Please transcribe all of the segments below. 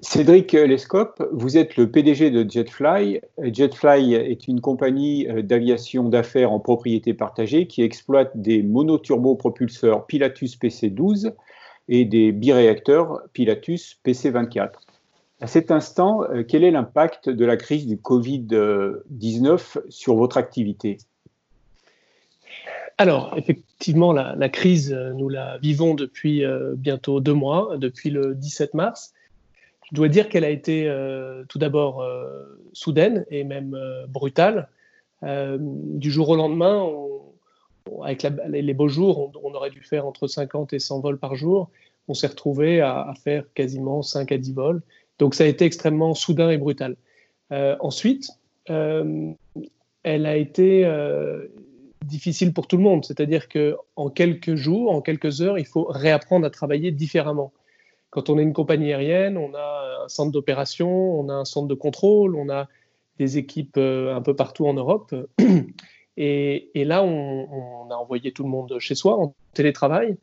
Cédric Lescope, vous êtes le PDG de Jetfly. Jetfly est une compagnie d'aviation d'affaires en propriété partagée qui exploite des monoturbopropulseurs Pilatus PC-12 et des biréacteurs Pilatus PC-24. À cet instant, quel est l'impact de la crise du Covid-19 sur votre activité? Alors, effectivement, la, crise, nous la vivons depuis bientôt deux mois, depuis le 17 mars. Je dois dire qu'elle a été euh, tout d'abord euh, soudaine et même euh, brutale. du jour au lendemain, avec les beaux jours, on, aurait dû faire entre 50 et 100 vols par jour. On s'est retrouvé à, faire quasiment 5 à 10 vols. Donc ça a été extrêmement soudain et brutal. ensuite, elle a été difficile pour tout le monde. C'est-à-dire qu'en quelques jours, en quelques heures, il faut réapprendre à travailler différemment. Quand on est une compagnie aérienne, on a un centre d'opération, on a un centre de contrôle, on a des équipes euh, un peu partout en Europe. Et, là, on, a envoyé tout le monde chez soi en télétravail.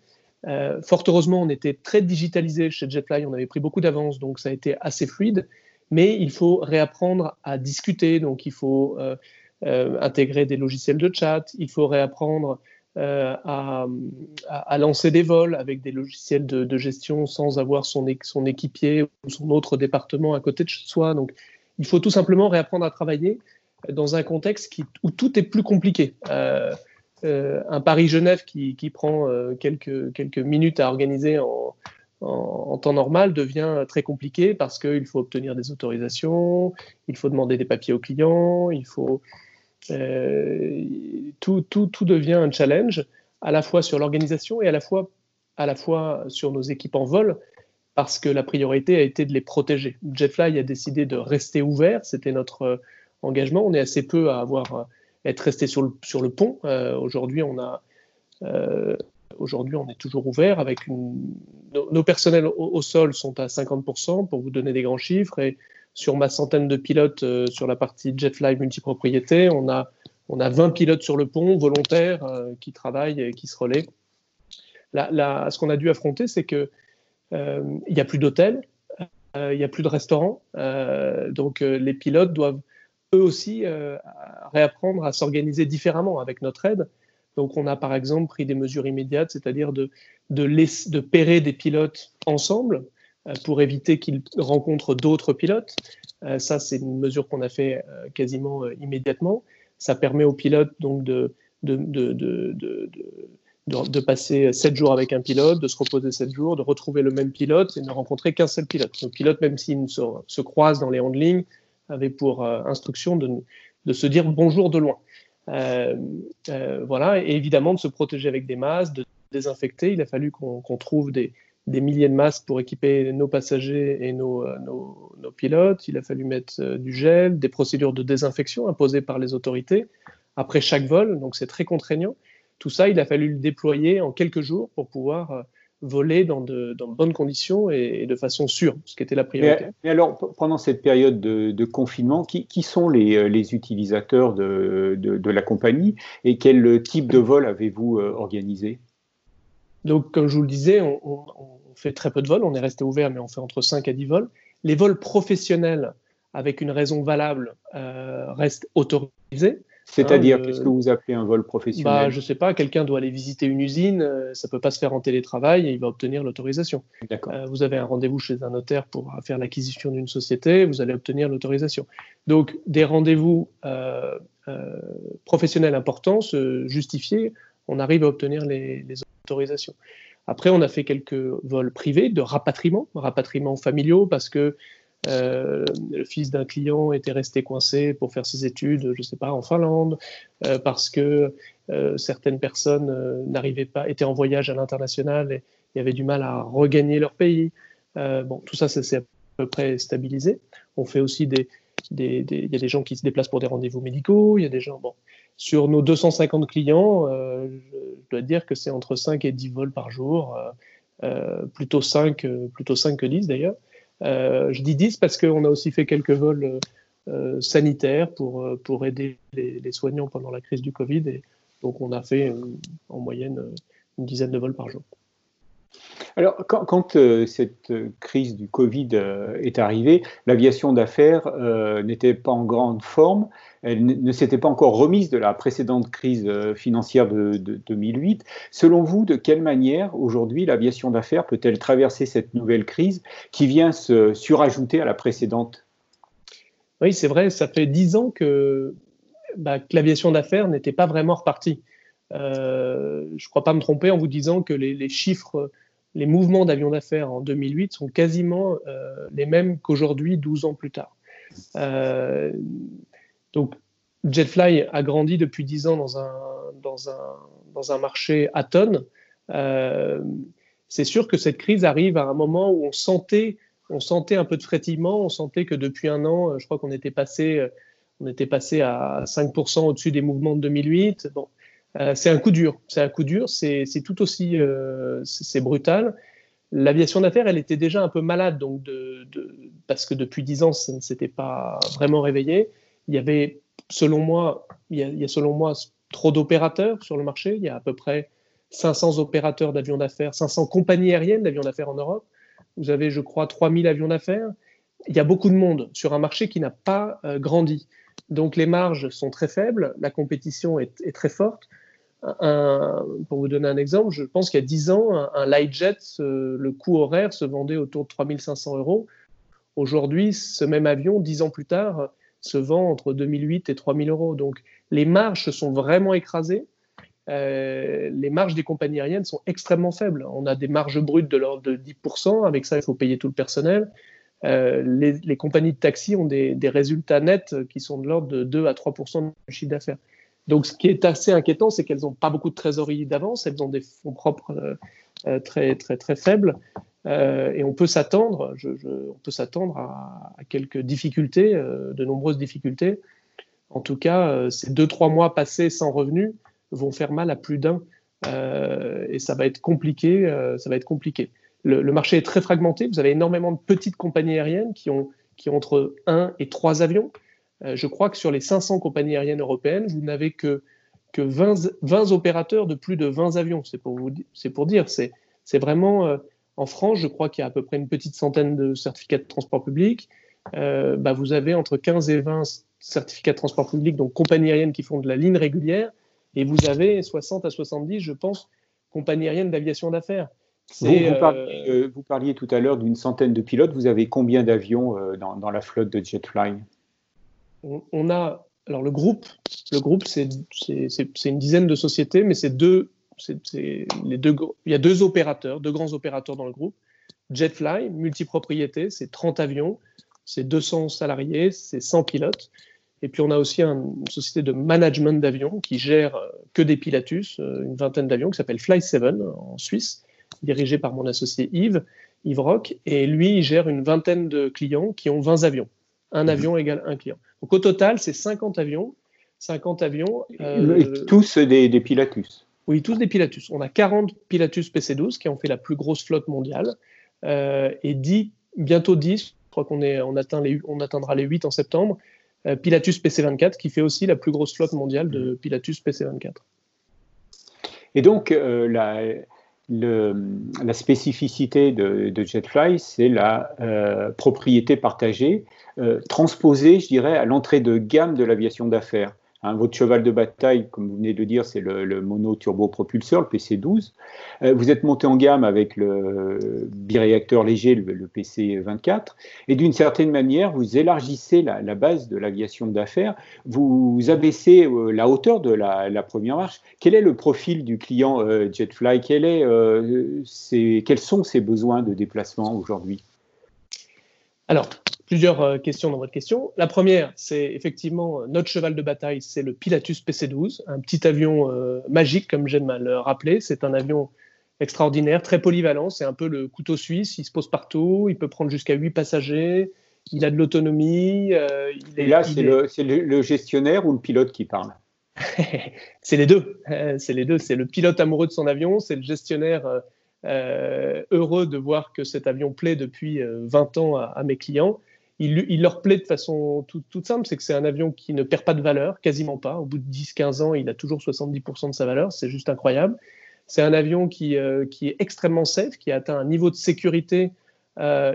Euh, fort heureusement, on était très digitalisé chez Jetfly, on avait pris beaucoup d'avance, donc ça a été assez fluide. Mais il faut réapprendre à discuter, donc il faut euh, intégrer des logiciels de chat, il faut réapprendre euh, à, lancer des vols avec des logiciels de, gestion sans avoir son, son, équipier ou son autre département à côté de soi. Donc, il faut tout simplement réapprendre à travailler dans un contexte où tout est plus compliqué. Euh, euh, un Paris-Genève qui, prend quelques, quelques minutes à organiser en, temps normal devient très compliqué parce qu'il faut obtenir des autorisations, il faut demander des papiers aux clients, il faut tout, tout, tout, devient un challenge, à la fois sur l'organisation et à la, fois, à la fois sur nos équipes en vol, parce que la priorité a été de les protéger. Jetfly a décidé de rester ouvert, c'était notre euh, engagement. On est assez peu à avoir euh, être resté sur le, sur le pont. aujourd'hui, on a aujourd'hui, on est toujours ouvert avec nos, personnels au, au, sol sont à 50% pour vous donner des grands chiffres et sur ma centaine de pilotes euh, sur la partie Jetfly multipropriété, on a, on a 20 pilotes sur le pont volontaires euh, qui travaillent et qui se relaient. Là, ce qu'on a dû affronter, c'est qu'il euh, n'y a plus d'hôtels, il n'y a plus de restaurants. donc les pilotes doivent eux aussi réapprendre à s'organiser différemment avec notre aide. Donc on a par exemple pris des mesures immédiates, c'est-à-dire de, de, des pilotes ensemble pour éviter qu'ils rencontrent d'autres pilotes. Euh, ça, c'est une mesure qu'on a fait euh, quasiment immédiatement. Ça permet aux pilotes donc de, de, de, de, de passer 7 jours avec un pilote, de se reposer 7 jours, de retrouver le même pilote et ne rencontrer qu'un seul pilote. Le pilote, même s'il se, se croise dans les handlings, avait pour instruction de, de, se dire bonjour de loin. Euh, euh, voilà, et évidemment de se protéger avec des masques, de désinfecter. Il a fallu qu'on trouve des, des milliers de masques pour équiper nos passagers et nos, euh, nos, nos pilotes. Il a fallu mettre euh, du gel, des procédures de désinfection imposées par les autorités après chaque vol, donc c'est très contraignant. Tout ça, il a fallu le déployer en quelques jours pour pouvoir euh, voler dans de, dans de bonnes conditions et, de façon sûre, ce qui était la priorité. Mais, alors, pendant cette période de, de confinement, qui, qui, sont les, les utilisateurs de, de, la compagnie et quel type de vol avez-vous organisé? Donc, comme je vous le disais, on, fait très peu de vols. On est resté ouvert, mais on fait entre 5 à 10 vols. Les vols professionnels, avec une raison valable, euh, restent autorisés. C'est-à-dire, hein, qu'est-ce que vous appelez un vol professionnel bah, Je ne sais pas, quelqu'un doit aller visiter une usine, euh, ça ne peut pas se faire en télétravail et il va obtenir l'autorisation. Euh, vous avez un rendez-vous chez un notaire pour faire l'acquisition d'une société, vous allez obtenir l'autorisation. Donc, des rendez-vous professionnels importants, justifiés, on arrive à obtenir les, les Après, on a fait quelques vols privés de rapatriement, rapatriement familiaux, parce que euh, le fils d'un client était resté coincé pour faire ses études, je ne sais pas, en Finlande, euh, parce que euh, certaines personnes n'arrivaient pas, étaient en voyage à l'international et, avaient du mal à regagner leur pays. bon, tout ça, ça s'est à peu près stabilisé. On fait aussi des, il y a des gens qui se déplacent pour des rendez-vous médicaux, il y a des gens, bon, sur nos 250 clients, euh, je, dois dire que c'est entre 5 et 10 vols par jour, euh, euh, plutôt, 5, plutôt 5 que 10 d'ailleurs. je dis 10 parce qu'on a aussi fait quelques vols sanitaires pour, pour aider les, soignants pendant la crise du Covid. Donc on a fait en moyenne une dizaine de vols par jour. Alors, quand, euh, cette crise du Covid euh, est arrivée, l'aviation d'affaires euh, n'était pas en grande forme. Elle ne s'était pas encore remise de la précédente crise financière de, 2008. Selon vous, de quelle manière aujourd'hui l'aviation d'affaires peut-elle traverser cette nouvelle crise qui vient se surajouter à la précédente? Oui, c'est vrai, ça fait dix ans que, bah, l'aviation d'affaires n'était pas vraiment repartie. je ne crois pas me tromper en vous disant que les chiffres les mouvements d'avions d'affaires en 2008 sont quasiment euh, les mêmes qu'aujourd'hui, 12 ans plus tard. Euh, donc, Jetfly a grandi depuis 10 ans dans un, dans un, dans un marché à tonnes. Euh, c'est sûr que cette crise arrive à un moment où on sentait, on sentait un peu de frétillement, on sentait que depuis un an, je crois qu'on était passé, on était passé à 5% au-dessus des mouvements de 2008. Bon, c'est un coup dur. C'est un coup dur. C'est tout aussi euh, c'est brutal. L'aviation d'affaires, elle était déjà un peu malade, donc parce que depuis dix ans, ça ne s'était pas vraiment réveillé. Il y avait, selon moi, il y a, selon moi trop d'opérateurs sur le marché. Il y a à peu près 500 opérateurs d'avions d'affaires, 500 compagnies aériennes d'avions d'affaires en Europe. Vous avez, je crois, 3000 avions d'affaires. Il y a beaucoup de monde sur un marché qui n'a pas euh, grandi. Donc les marges sont très faibles, la compétition est très forte pour vous donner un exemple, je pense qu'il y a 10 ans, un, Lightjet, le coût horaire se vendait autour de 3500 euros. Aujourd'hui, ce même avion, 10 ans plus tard, se vend entre 2008 et 3000 euros. Donc les marges sont vraiment écrasées. Euh, les marges des compagnies aériennes sont extrêmement faibles. On a des marges brutes de l'ordre de 10%. Avec ça, il faut payer tout le personnel. Euh, les, compagnies de taxi ont des, résultats nets qui sont de l'ordre de 2 à 3% du chiffre d'affaires. Donc, ce qui est assez inquiétant, c'est qu'elles n'ont pas beaucoup de trésorerie d'avance, elles ont des fonds propres euh, euh, très, faibles. Euh, et on peut s'attendre, à, quelques difficultés, de nombreuses difficultés. En tout cas, ces deux, trois mois passés sans revenus vont faire mal à plus d'un. et ça va être compliqué. ça va être compliqué. Le, le, marché est très fragmenté. Vous avez énormément de petites compagnies aériennes qui ont, qui ont entre un et trois avions. Euh, je crois que sur les 500 compagnies aériennes européennes, vous n'avez que, que 20, 20, opérateurs de plus de 20 avions. C'est pour, vous, pour dire, c'est vraiment, euh, en France, je crois qu'il y a à peu près une petite centaine de certificats de transport public. Euh, bah, vous avez entre 15 et 20 certificats de transport public, donc compagnies aériennes qui font de la ligne régulière, et vous avez 60 à 70, je pense, compagnies aériennes d'aviation d'affaires. Vous, vous, parliez, tout à l'heure d'une centaine de pilotes. Vous avez combien d'avions dans, dans, la flotte de Jetfly on, a alors le groupe, le groupe c'est une dizaine de sociétés, mais c'est deux, deux, il y a deux opérateurs, deux grands opérateurs dans le groupe. Jetfly, multipropriété, c'est 30 avions, c'est 200 salariés, c'est 100 pilotes. Et puis on a aussi une société de management d'avions qui gère euh, que des Pilatus, euh, une vingtaine d'avions, qui s'appelle Fly7 en Suisse, dirigée par mon associé Yves, Yves Rock. Et lui, il gère une vingtaine de clients qui ont 20 avions. Un mhm. avion égale un client. Donc au total, c'est 50 avions. 50 avions. Euh, tous des, Pilatus. Oui, tous des Pilatus. On a 40 Pilatus PC12 qui ont fait la plus grosse flotte mondiale euh, et 10, bientôt 10, je crois qu'on on atteint les, on atteindra les 8 en septembre, euh, Pilatus PC24 qui fait aussi la plus grosse flotte mondiale de Pilatus PC24. Et donc, la, la spécificité de, Jetfly, c'est la propriété partagée euh, transposé, je dirais, à l'entrée de gamme de l'aviation d'affaires. Hein, votre cheval de bataille, comme vous venez de dire, c'est le, mono turbo propulseur, le PC-12. Euh, vous êtes monté en gamme avec le biréacteur léger, le, PC-24. Et d'une certaine manière, vous élargissez la, base de l'aviation d'affaires. Vous abaissez euh, la hauteur de la, première marche. Quel est le profil du client Jetfly? Quel est, Quels sont ses besoins de déplacement aujourd'hui? Alors, plusieurs euh, questions dans votre question. La première, c'est effectivement euh, notre cheval de bataille, c'est le Pilatus PC-12, un petit avion euh, magique, comme j'aime à le rappeler. C'est un avion extraordinaire, très polyvalent. C'est un peu le couteau suisse. Il se pose partout. Il peut prendre jusqu'à 8 passagers. Il a de l'autonomie. Et là, c'est le, gestionnaire ou le pilote qui parle? C'est les deux. c'est les deux. C'est le pilote amoureux de son avion. C'est le gestionnaire heureux de voir que cet avion plaît depuis 20 ans à mes clients il, leur plaît de façon toute simple, c'est que c'est un avion qui ne perd pas de valeur, quasiment pas. Au bout de 10-15 ans, il a toujours 70% de sa valeur, c'est juste incroyable. c'est un avion qui, qui, est extrêmement safe, qui a atteint un niveau de sécurité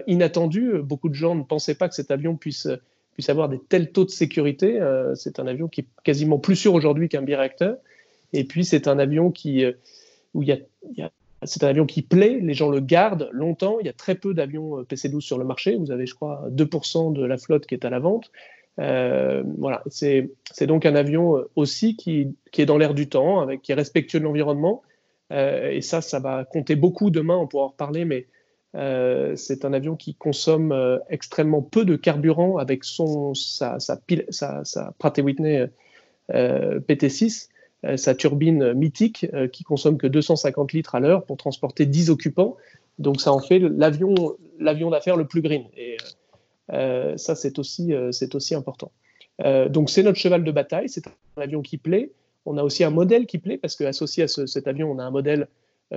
inattendu. Beaucoup de gens ne pensaient pas que cet avion puisse, puisse avoir des tels taux de sécurité. c'est un avion qui est quasiment plus sûr aujourd'hui qu'un biréacteur. Et puis, c'est un avion qui, où il y a c'est un avion qui plaît, les gens le gardent longtemps. Il y a très peu d'avions euh, PC-12 sur le marché. Vous avez, je crois, 2% de la flotte qui est à la vente. Euh, voilà, c'est donc un avion euh, aussi qui, est dans l'air du temps, avec, qui est respectueux de l'environnement. Et ça, ça va compter beaucoup demain, on pourra en reparler, mais c'est un avion qui consomme extrêmement peu de carburant avec son, sa Pratt Whitney PT6. Euh, sa turbine mythique euh, qui consomme que 250 litres à l'heure pour transporter 10 occupants. Donc ça en fait l'avion d'affaires le plus green. Et euh, ça, c'est aussi, c'est aussi important. donc c'est notre cheval de bataille, c'est un avion qui plaît. On a aussi un modèle qui plaît parce qu'associé à cet avion, on a un modèle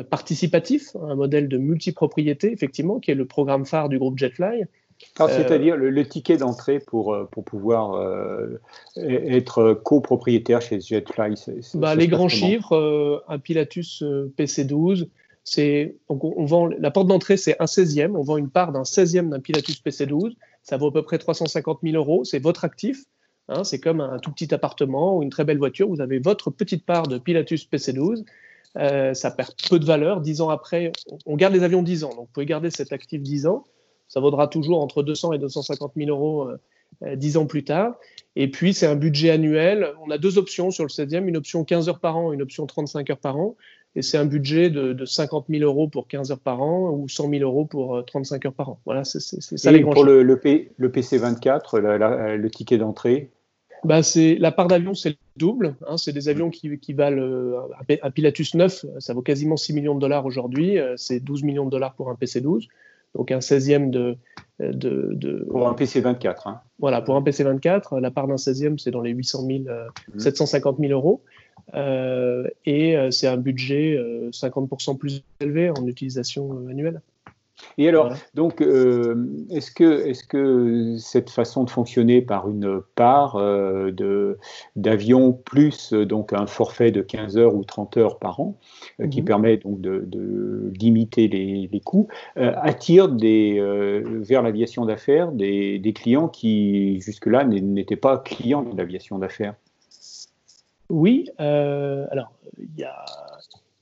participatif, un modèle de multipropriété, effectivement, qui est le programme phare du groupe Jetfly, euh, c'est-à-dire le, ticket d'entrée pour, euh, pour pouvoir euh, être copropriétaire chez Jetfly bah, Les grands chiffres, un Pilatus PC12, c'est, on, vend, la porte d'entrée, c'est un 16e. On vend une part d'un 16e d'un Pilatus PC12. Ça vaut à peu près 350 000 euros. C'est votre actif. Hein, c'est comme un tout petit appartement ou une très belle voiture. Vous avez votre petite part de Pilatus PC12. ça perd peu de valeur. 10 ans après, on garde les avions 10 ans. Donc, vous pouvez garder cet actif 10 ans ça vaudra toujours entre 200 et 250 000 euros euh, euh, dix ans plus tard. Et puis, c'est un budget annuel. On a deux options sur le 16e, une option 15 heures par an, une option 35 heures par an. Et c'est un budget de, 50 000 euros pour 15 heures par an ou 100 000 euros pour 35 euh, heures par an. Voilà, c'est ça les grands Pour le, le, PC24, le ticket d'entrée? Bah, c'est la part d'avion, c'est le double. Hein, c'est des avions qui, qui valent un Pilatus 9, ça vaut quasiment 6 millions de dollars aujourd'hui. c'est 12 millions de dollars pour un PC12 donc un 16e de, de, Pour un PC24. Hein. Voilà, pour un PC24, la part d'un 16e, c'est dans les 800 000, 750 000 euros. Euh, et euh, c'est un budget 50% euh, plus élevé en utilisation annuelle. Et alors, donc, euh, est-ce que, est que cette façon de fonctionner par une part euh, d'avion plus euh, donc un forfait de 15 heures ou 30 heures par an, qui mhm. permet donc de, limiter les, coûts, attire des, vers l'aviation d'affaires des, des, clients qui jusque-là n'étaient pas clients de l'aviation d'affaires? Oui, alors il y a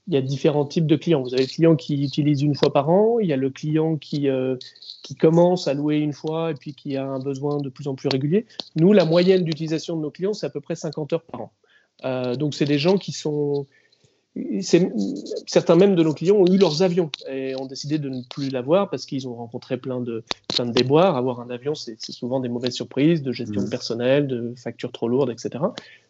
il y a différents types de clients. Vous avez le client qui utilise une fois par an, il y a le client qui, euh, qui commence à louer une fois et puis qui a un besoin de plus en plus régulier. Nous, la moyenne d'utilisation de nos clients, c'est à peu près 50 heures par an. Euh, donc, c'est des gens qui sont... Certains même de nos clients ont eu leurs avions et ont décidé de ne plus l'avoir parce qu'ils ont rencontré plein de, plein de déboires. Avoir un avion, c'est souvent des mauvaises surprises de gestion de mmh. personnel, de factures trop lourdes, etc.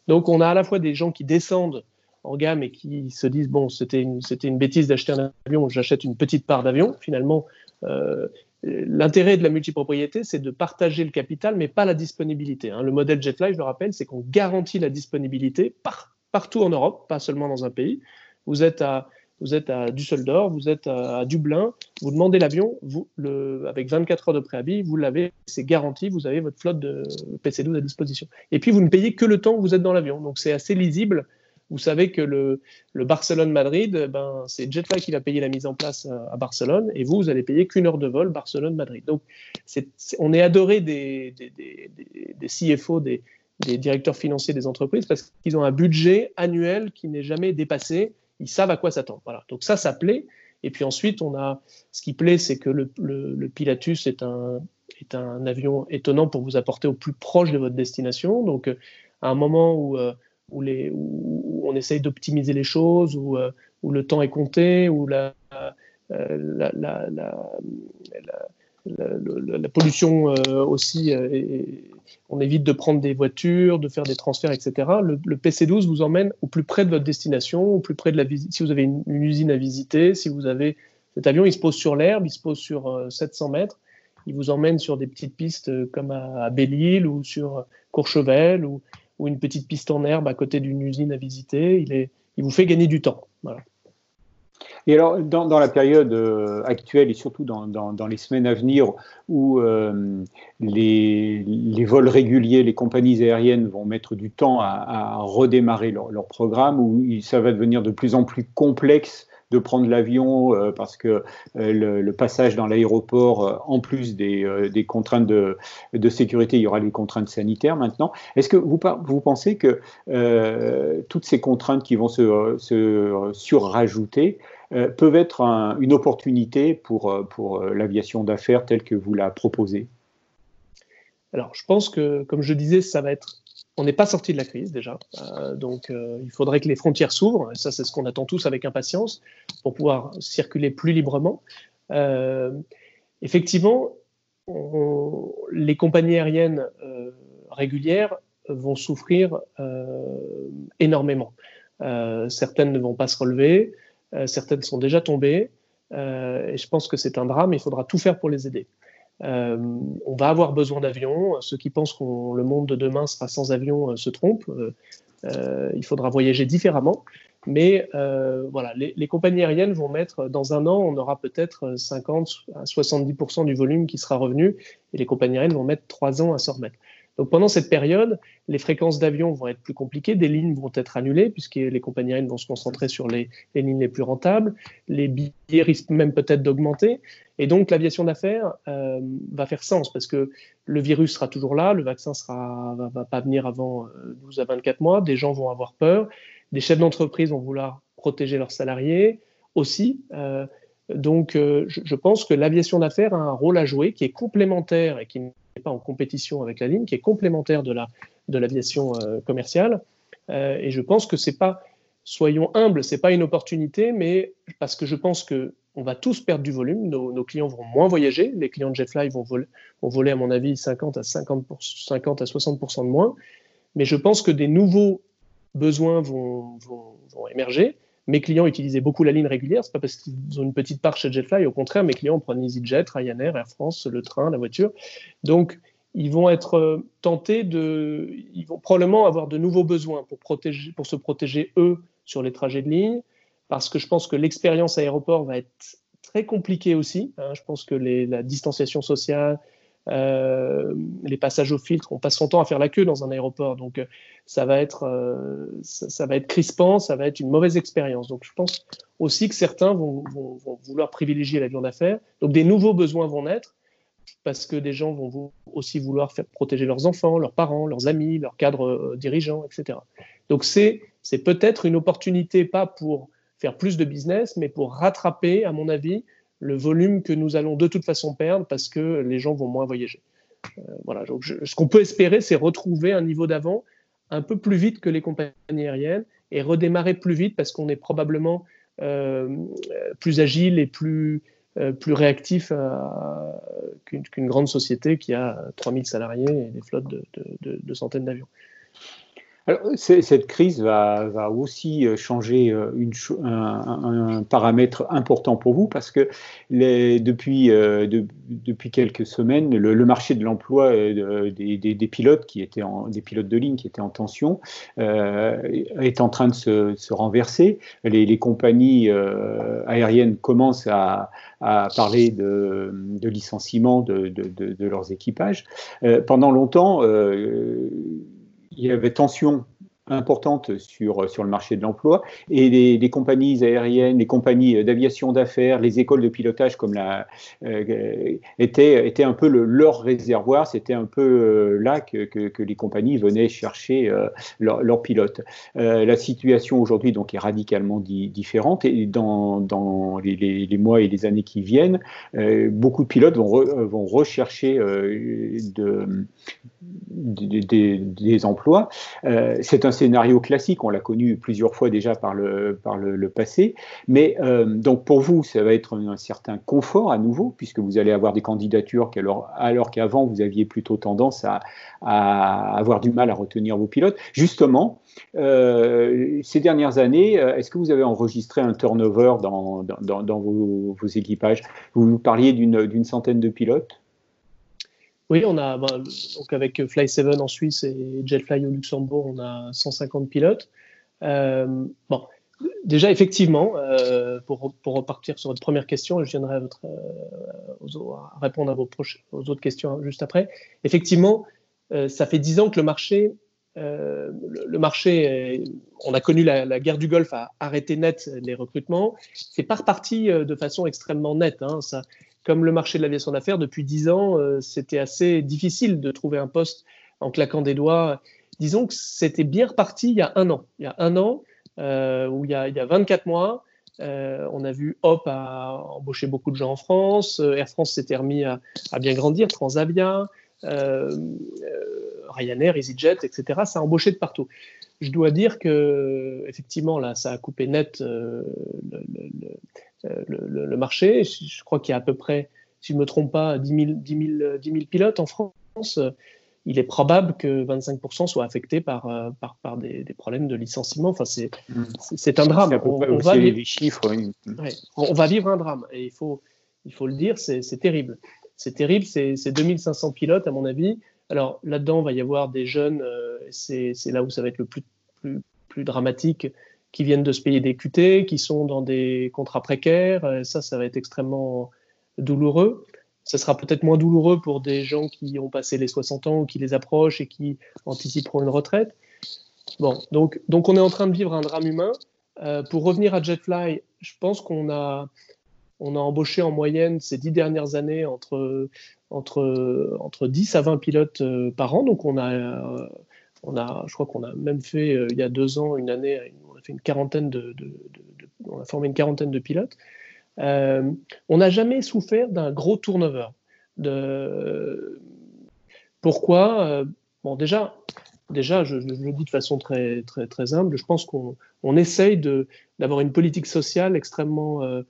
Donc, on a à la fois des gens qui descendent en gamme et qui se disent bon, c'était une, c'était une bêtise d'acheter un avion, j'achète une petite part d'avion. Finalement, euh, l'intérêt de la multipropriété, c'est de partager le capital, mais pas la disponibilité. Hein. Le modèle Jetfly, je le rappelle, c'est qu'on garantit la disponibilité partout en Europe, pas seulement dans un pays. Vous êtes à vous êtes à Düsseldorf, vous êtes à, Dublin, vous demandez l'avion, vous, le, avec 24 heures de préavis, vous l'avez, c'est garanti, vous avez votre flotte de PC-12 à disposition. Et puis, vous ne payez que le temps où vous êtes dans l'avion. Donc, c'est assez lisible vous savez que le, Barcelone-Madrid, ben, c'est Jetfly qui va payer la mise en place à, Barcelone et vous, vous allez payer qu'une heure de vol Barcelone-Madrid. Donc, on est adoré des, CFO, des, directeurs financiers des entreprises parce qu'ils ont un budget annuel qui n'est jamais dépassé. Ils savent à quoi s'attendre. Voilà. Donc, ça, ça plaît. Et puis ensuite, on a, ce qui plaît, c'est que le, Pilatus est un, avion étonnant pour vous apporter au plus proche de votre destination. Donc, à un moment où euh, où, on essaye d'optimiser les choses, où, euh, le temps est compté, où la, euh, la, pollution euh, aussi, on évite de prendre des voitures, de faire des transferts, etc. Le, PC12 vous emmène au plus près de votre destination, au plus près de la visite. Si vous avez une, usine à visiter, si vous avez cet avion, il se pose sur l'herbe, il se pose sur 700 mètres, il vous emmène sur des petites pistes comme à, à Belle-Île ou sur Courchevel ou ou une petite piste en herbe à côté d'une usine à visiter. Il, vous fait gagner du temps. Et alors, dans, la période euh, actuelle et surtout dans, les semaines à venir où euh, les, vols réguliers, les compagnies aériennes vont mettre du temps à, redémarrer leur, programme, où ça va devenir de plus en plus complexe de prendre l'avion parce que le, passage dans l'aéroport, en plus des, contraintes de, sécurité, il y aura les contraintes sanitaires maintenant. Est-ce que vous, vous pensez que toutes ces contraintes qui vont se, se surrajouter peuvent être une opportunité pour, pour l'aviation d'affaires telle que vous la proposez? Alors, je pense que, comme je disais, ça va être. On n'est pas sorti de la crise déjà, euh, donc euh, il faudrait que les frontières s'ouvrent. Ça, c'est ce qu'on attend tous avec impatience pour pouvoir circuler plus librement. Euh, effectivement, les compagnies aériennes régulières vont souffrir énormément. certaines ne vont pas se relever, certaines sont déjà tombées, et je pense que c'est un drame. Il faudra tout faire pour les aider. Euh, on va avoir besoin d'avions. Ceux qui pensent que le monde de demain sera sans avions euh, se trompent. Euh, il faudra voyager différemment. Mais voilà, les, compagnies aériennes vont mettre, dans un an, on aura peut-être 50 à 70% du volume qui sera revenu, et les compagnies aériennes vont mettre trois ans à s'en remettre. Pendant cette période, les fréquences d'avions vont être plus compliquées, des lignes vont être annulées puisque les compagnies aériennes vont se concentrer sur les, lignes les plus rentables, les billets risquent même peut-être d'augmenter, et donc l'aviation d'affaires euh, va faire sens parce que le virus sera toujours là, le vaccin sera va, pas venir avant 12 euh, à 24 mois, des gens vont avoir peur, des chefs d'entreprise vont vouloir protéger leurs salariés aussi. Euh, donc, je, pense que l'aviation d'affaires a un rôle à jouer qui est complémentaire et qui pas en compétition avec la ligne, qui est complémentaire de l'aviation de euh, commerciale. Euh, et je pense que c'est pas, soyons humbles, c'est pas une opportunité, mais parce que je pense que on va tous perdre du volume, nos, clients vont moins voyager, les clients de JetFly vont voler, vont voler à mon avis 50 à 50, 50 à 60% de moins, mais je pense que des nouveaux besoins vont, vont, vont émerger mes clients utilisaient beaucoup la ligne régulière, c'est pas parce qu'ils ont une petite part chez Jetfly, au contraire, mes clients prennent EasyJet, Ryanair, Air France, le train, la voiture. Donc, ils vont être euh, tentés de, ils vont probablement avoir de nouveaux besoins pour, protéger, pour se protéger eux sur les trajets de ligne, parce que je pense que l'expérience aéroport va être très compliquée aussi. Hein. Je pense que la distanciation sociale, les passages au filtre, on passe son temps à faire la queue dans un aéroport, donc euh, ça va être euh, ça, va être crispant, ça va être une mauvaise expérience. Donc je pense aussi que certains vont, vouloir privilégier l'avion d'affaires. Donc des nouveaux besoins vont naître parce que des gens vont aussi vouloir faire protéger leurs enfants, leurs parents, leurs amis, leurs cadres dirigeants, etc. Donc c'est peut-être une opportunité pas pour faire plus de business, mais pour rattraper, à mon avis, le volume que nous allons de toute façon perdre parce que les gens vont moins voyager. Euh, voilà, ce qu'on peut espérer, c'est retrouver un niveau d'avant un peu plus vite que les compagnies aériennes et redémarrer plus vite parce qu'on est probablement euh, plus agile et plus, euh, plus réactif qu'une grande société qui a 3000 salariés et des flottes de centaines d'avions. Alors, cette crise va, aussi euh, changer euh, un, paramètre important pour vous parce que euh, depuis quelques semaines, le, marché de l'emploi des, pilotes qui étaient en, des pilotes de ligne qui étaient en tension est en train de se, renverser. Les, compagnies aériennes commencent à, parler de, licenciement de, leurs équipages. pendant longtemps, il y avait tension importante sur, sur le marché de l'emploi et les, compagnies aériennes, les compagnies d'aviation d'affaires, les écoles de pilotage comme la euh, étaient, étaient un peu leur réservoir, c'était un peu euh, là que, que, les compagnies venaient chercher euh, leurs pilotes. la situation aujourd'hui est radicalement différente et dans, dans les, mois et les années qui viennent, beaucoup de pilotes vont, vont rechercher de, des emplois. C'est un scénario classique, on l'a connu plusieurs fois déjà par le, par le, passé, mais euh, donc pour vous, ça va être un, certain confort à nouveau, puisque vous allez avoir des candidatures alors, qu'avant, vous aviez plutôt tendance à, avoir du mal à retenir vos pilotes. Justement, euh, ces dernières années, euh, est-ce que vous avez enregistré un turnover dans, dans, vos, vos, équipages? Vous parliez d'une centaine de pilotes? Oui, on a, bah, donc avec Fly7 en Suisse et Jetfly au Luxembourg, on a 150 pilotes. Euh, bon, déjà, effectivement, euh, pour, pour, repartir sur votre première question, je viendrai à, euh, répondre à vos, aux autres questions juste après. Effectivement, ça fait 10 ans que le marché le, marché, on a connu la, guerre du Golfe, a arrêté net les recrutements. C'est pas reparti de façon extrêmement nette. Hein, ça, comme le marché de l'aviation d'affaires, depuis dix ans, c'était assez difficile de trouver un poste en claquant des doigts. Disons que c'était bien reparti il y a un an. Il y a un an, où il y a, il y a 24 mois, euh, on a vu Hop a embauché beaucoup de gens en France, euh, Air France s'était remis à, bien grandir, Transavia, euh, Ryanair, EasyJet, etc. Ça a embauché de partout. Je dois dire que effectivement là, ça a coupé net le, marché. Je crois qu'il y a à peu près, si je ne me trompe pas, 10 000 pilotes en France il est probable que 25% soient affectés par, euh, par, par des, problèmes de licenciement. Enfin, c'est mm. un drame. On, va vivre, on, va vivre un drame. Et il faut, il faut le dire, c'est terrible. C'est terrible, c'est 2500 pilotes, à mon avis. Alors là-dedans, il va y avoir des jeunes, euh, c'est là où ça va être le plus, dramatique, qui viennent de se payer des QT, qui sont dans des contrats précaires. ça, ça va être extrêmement douloureux ce sera peut-être moins douloureux pour des gens qui ont passé les 60 ans ou qui les approchent et qui anticiperont une retraite. Bon, donc, donc on est en train de vivre un drame humain. Euh, pour revenir à Jetfly, je pense qu'on a, on a embauché en moyenne ces dix dernières années entre, entre, entre 10 à 20 pilotes euh, par an. Donc on a, euh, on a je crois qu'on a même fait il y a deux ans, une année, on a fait une quarantaine de, on a formé une quarantaine de pilotes. Euh, on n'a jamais souffert d'un gros turnover. De... Pourquoi euh, Bon, déjà, déjà je, le dis de façon très, très, très humble, je pense qu'on on essaye d'avoir une politique sociale extrêmement euh,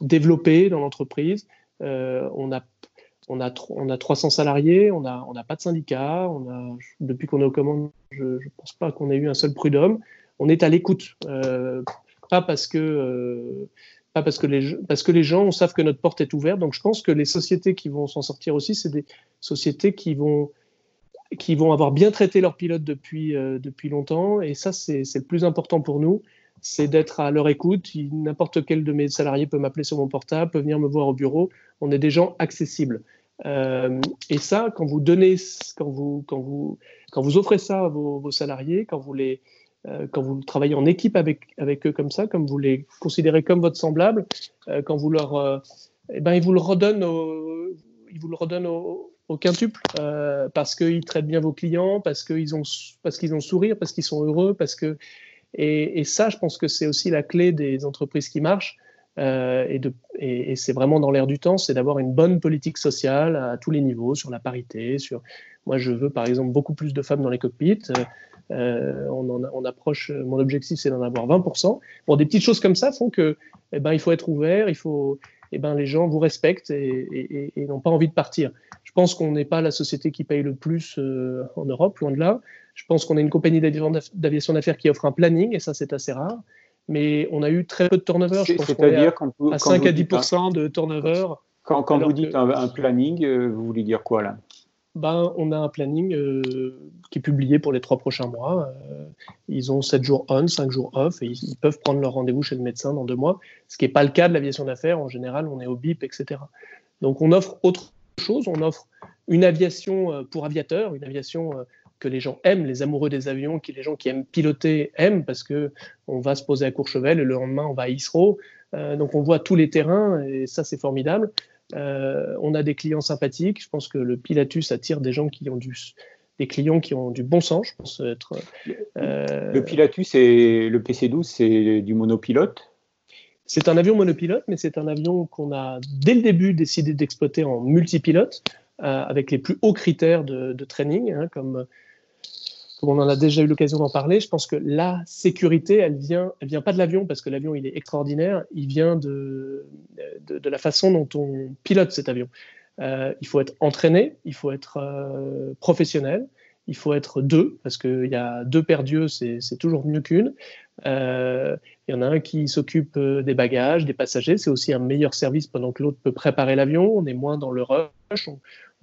développée dans l'entreprise. on a on a, on a 300 salariés, on n'a on a pas de syndicat, depuis qu'on est aux commandes, je ne pense pas qu'on ait eu un seul prud'homme. On est à l'écoute pas parce que, euh, pas parce que, les, parce que les gens savent que notre porte est ouverte. Donc je pense que les sociétés qui vont s'en sortir aussi, c'est des sociétés qui vont, qui vont avoir bien traité leurs pilotes depuis, euh, depuis longtemps. Et ça, c'est le plus important pour nous, c'est d'être à leur écoute. N'importe quel de mes salariés peut m'appeler sur mon portable, peut venir me voir au bureau. On est des gens accessibles. Euh, et ça, quand vous donnez, quand vous, quand vous, quand vous offrez ça à vos, salariés, quand vous les, euh, quand vous travaillez en équipe avec, avec eux comme ça, comme vous les considérez comme votre semblable, euh, quand vous leur, eh ben, ils vous le redonnent au, ils vous le redonnent au, quintuple parce qu'ils traitent bien vos clients, parce qu'ils ont, parce qu'ils ont sourire, parce qu'ils sont heureux, parce que et, ça, je pense que c'est aussi la clé des entreprises qui marchent. et, de, et, c'est vraiment dans l'air du temps, c'est d'avoir une bonne politique sociale à tous les niveaux, sur la parité. Sur, moi, je veux par exemple beaucoup plus de femmes dans les cockpits. Euh, on, approche, mon objectif c'est d'en avoir 20%. Bon, des petites choses comme ça font que, eh ben, il faut être ouvert, il faut, eh ben, les gens vous respectent et, n'ont pas envie de partir. Je pense qu'on n'est pas la société qui paye le plus euh, en Europe, loin de là. Je pense qu'on est une compagnie d'aviation d'affaires qui offre un planning, et ça c'est assez rare. Mais on a eu très peu de turnover. Je pense C'est-à-dire à, 5 à 10 de turnover. Quand, quand vous dites un, planning, euh, vous voulez dire quoi là? Ben, on a un planning euh, qui est publié pour les trois prochains mois. Euh, ils ont 7 jours on, 5 jours off, et ils, peuvent prendre leur rendez-vous chez le médecin dans deux mois, ce qui n'est pas le cas de l'aviation d'affaires. En général, on est au BIP, etc. Donc on offre autre chose, on offre une aviation euh, pour aviateurs, une aviation que les gens aiment, les amoureux des avions, que les gens qui aiment piloter aiment, parce que on va se poser à Courchevel et le lendemain on va à Isro. Donc on voit tous les terrains, et ça c'est formidable. Euh, on a des clients sympathiques. Je pense que le Pilatus attire des gens qui ont du, des clients qui ont du bon sens. Je pense être. Euh, le Pilatus et le PC-12, c'est du monopilote? C'est un avion monopilote, mais c'est un avion qu'on a dès le début décidé d'exploiter en multipilote, euh, avec les plus hauts critères de, training, hein, comme on en a déjà eu l'occasion d'en parler, je pense que la sécurité, elle vient, elle vient pas de l'avion parce que l'avion il est extraordinaire, il vient de, de, la façon dont on pilote cet avion. Euh, il faut être entraîné, il faut être euh, professionnel, il faut être deux parce qu'il y a deux paires d'yeux, c'est toujours mieux qu'une. Euh, il y en a un qui s'occupe des bagages, des passagers, c'est aussi un meilleur service pendant que l'autre peut préparer l'avion. On est moins dans le rush, on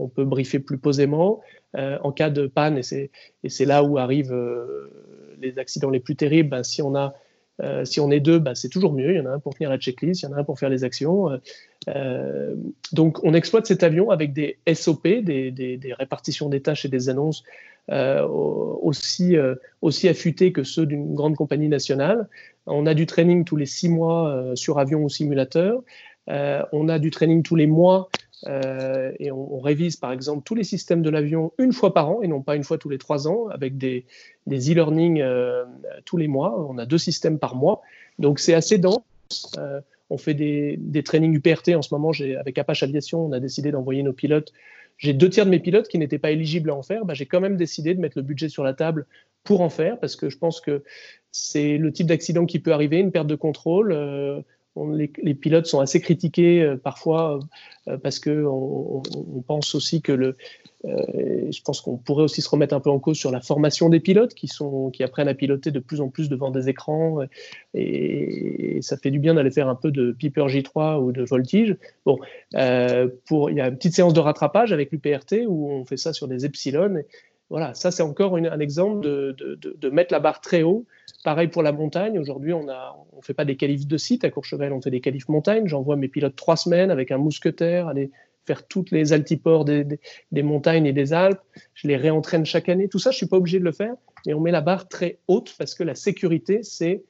peut briefer plus posément. Euh, en cas de panne, et c'est là où arrivent euh, les accidents les plus terribles, ben, si on a si on est deux, bah, c'est toujours mieux. Il y en a un pour tenir la checklist, il y en a un pour faire les actions. donc, on exploite cet avion avec des SOP, des, répartitions des tâches et des annonces aussi, affûtés que ceux d'une grande compagnie nationale. On a du training tous les six mois sur avion ou simulateur. on a du training tous les mois euh, et on, révise par exemple tous les systèmes de l'avion une fois par an et non pas une fois tous les trois ans avec des, e-learning euh, tous les mois. On a deux systèmes par mois, donc c'est assez dense. Euh, on fait des, des, trainings UPRT en ce moment. Avec Apache Aviation, on a décidé d'envoyer nos pilotes. J'ai deux tiers de mes pilotes qui n'étaient pas éligibles à en faire. Bah, j'ai quand même décidé de mettre le budget sur la table pour en faire parce que je pense que c'est le type d'accident qui peut arriver, une perte de contrôle les, pilotes sont assez critiqués euh, parfois euh, parce que on, pense aussi que le, euh, je pense qu'on pourrait aussi se remettre un peu en cause sur la formation des pilotes qui sont qui apprennent à piloter de plus en plus devant des écrans et, ça fait du bien d'aller faire un peu de Piper J3 ou de voltige. Bon, pour il y a une petite séance de rattrapage avec l'UPRT où on fait ça sur des epsilon. Voilà, ça c'est encore un exemple de, mettre la barre très haut Pareil pour la montagne. Aujourd'hui, on ne fait pas des qualifs de site à Courchevel, on fait des qualifs montagne. J'envoie mes pilotes trois semaines avec un mousquetaire aller faire toutes les altiports des, montagnes et des Alpes. Je les réentraîne chaque année. Tout ça, je suis pas obligé de le faire, mais on met la barre très haute parce que la sécurité, c'est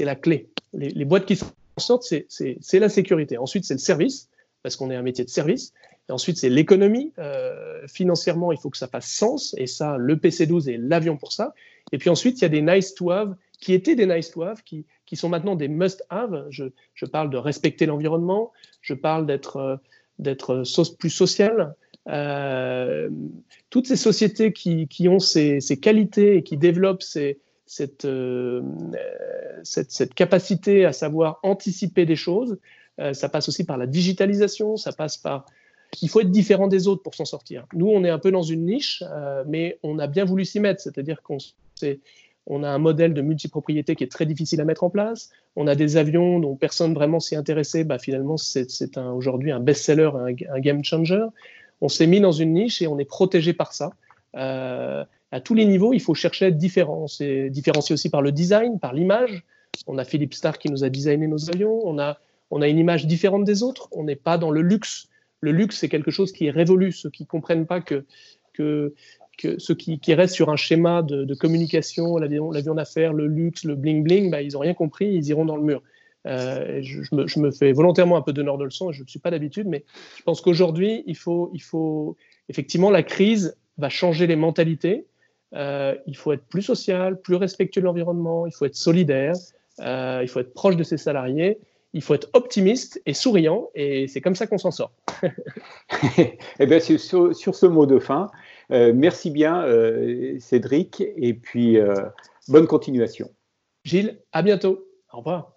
la clé. Les, boîtes qui en sortent, c'est la sécurité. Ensuite, c'est le service parce qu'on est un métier de service. Ensuite, c'est l'économie. Euh, financièrement, il faut que ça fasse sens. Et ça, le PC-12 est l'avion pour ça. Et puis ensuite, il y a des nice to have qui étaient des nice to have, qui, sont maintenant des must have. Je, parle de respecter l'environnement, je parle d'être euh, plus social. Euh, toutes ces sociétés qui, ont ces, qualités et qui développent cette, capacité à savoir anticiper des choses, ça passe aussi par la digitalisation, ça passe par... Il faut être différent des autres pour s'en sortir. Nous, on est un peu dans une niche, mais on a bien voulu s'y mettre, c'est-à-dire qu'on on a un modèle de multipropriété qui est très difficile à mettre en place. On a des avions dont personne vraiment s'y intéressait. Bah, finalement, c'est aujourd'hui un best-seller, un, game changer. On s'est mis dans une niche et on est protégé par ça. Euh, à tous les niveaux, il faut chercher à être différent. On s'est différencié aussi par le design, par l'image. On a Philippe Starr qui nous a designé nos avions. On a une image différente des autres. On n'est pas dans le luxe. Le luxe, c'est quelque chose qui est révolu. Ceux qui ne comprennent pas que, que ceux qui, restent sur un schéma de, communication, l'avion, d'affaires, le luxe, le bling-bling, bah, ils n'ont rien compris, ils iront dans le mur. Euh, je, me, fais volontairement un peu donneur de leçons, je ne suis pas d'habitude, mais je pense qu'aujourd'hui, il faut, il faut, effectivement, la crise va changer les mentalités. Euh, il faut être plus social, plus respectueux de l'environnement, il faut être solidaire, euh, il faut être proche de ses salariés, il faut être optimiste et souriant, et c'est comme ça qu'on s'en sort. eh bien, sur, sur, ce mot de fin, euh, merci bien, euh, Cédric, et puis euh, bonne continuation. Gilles, à bientôt. Au revoir.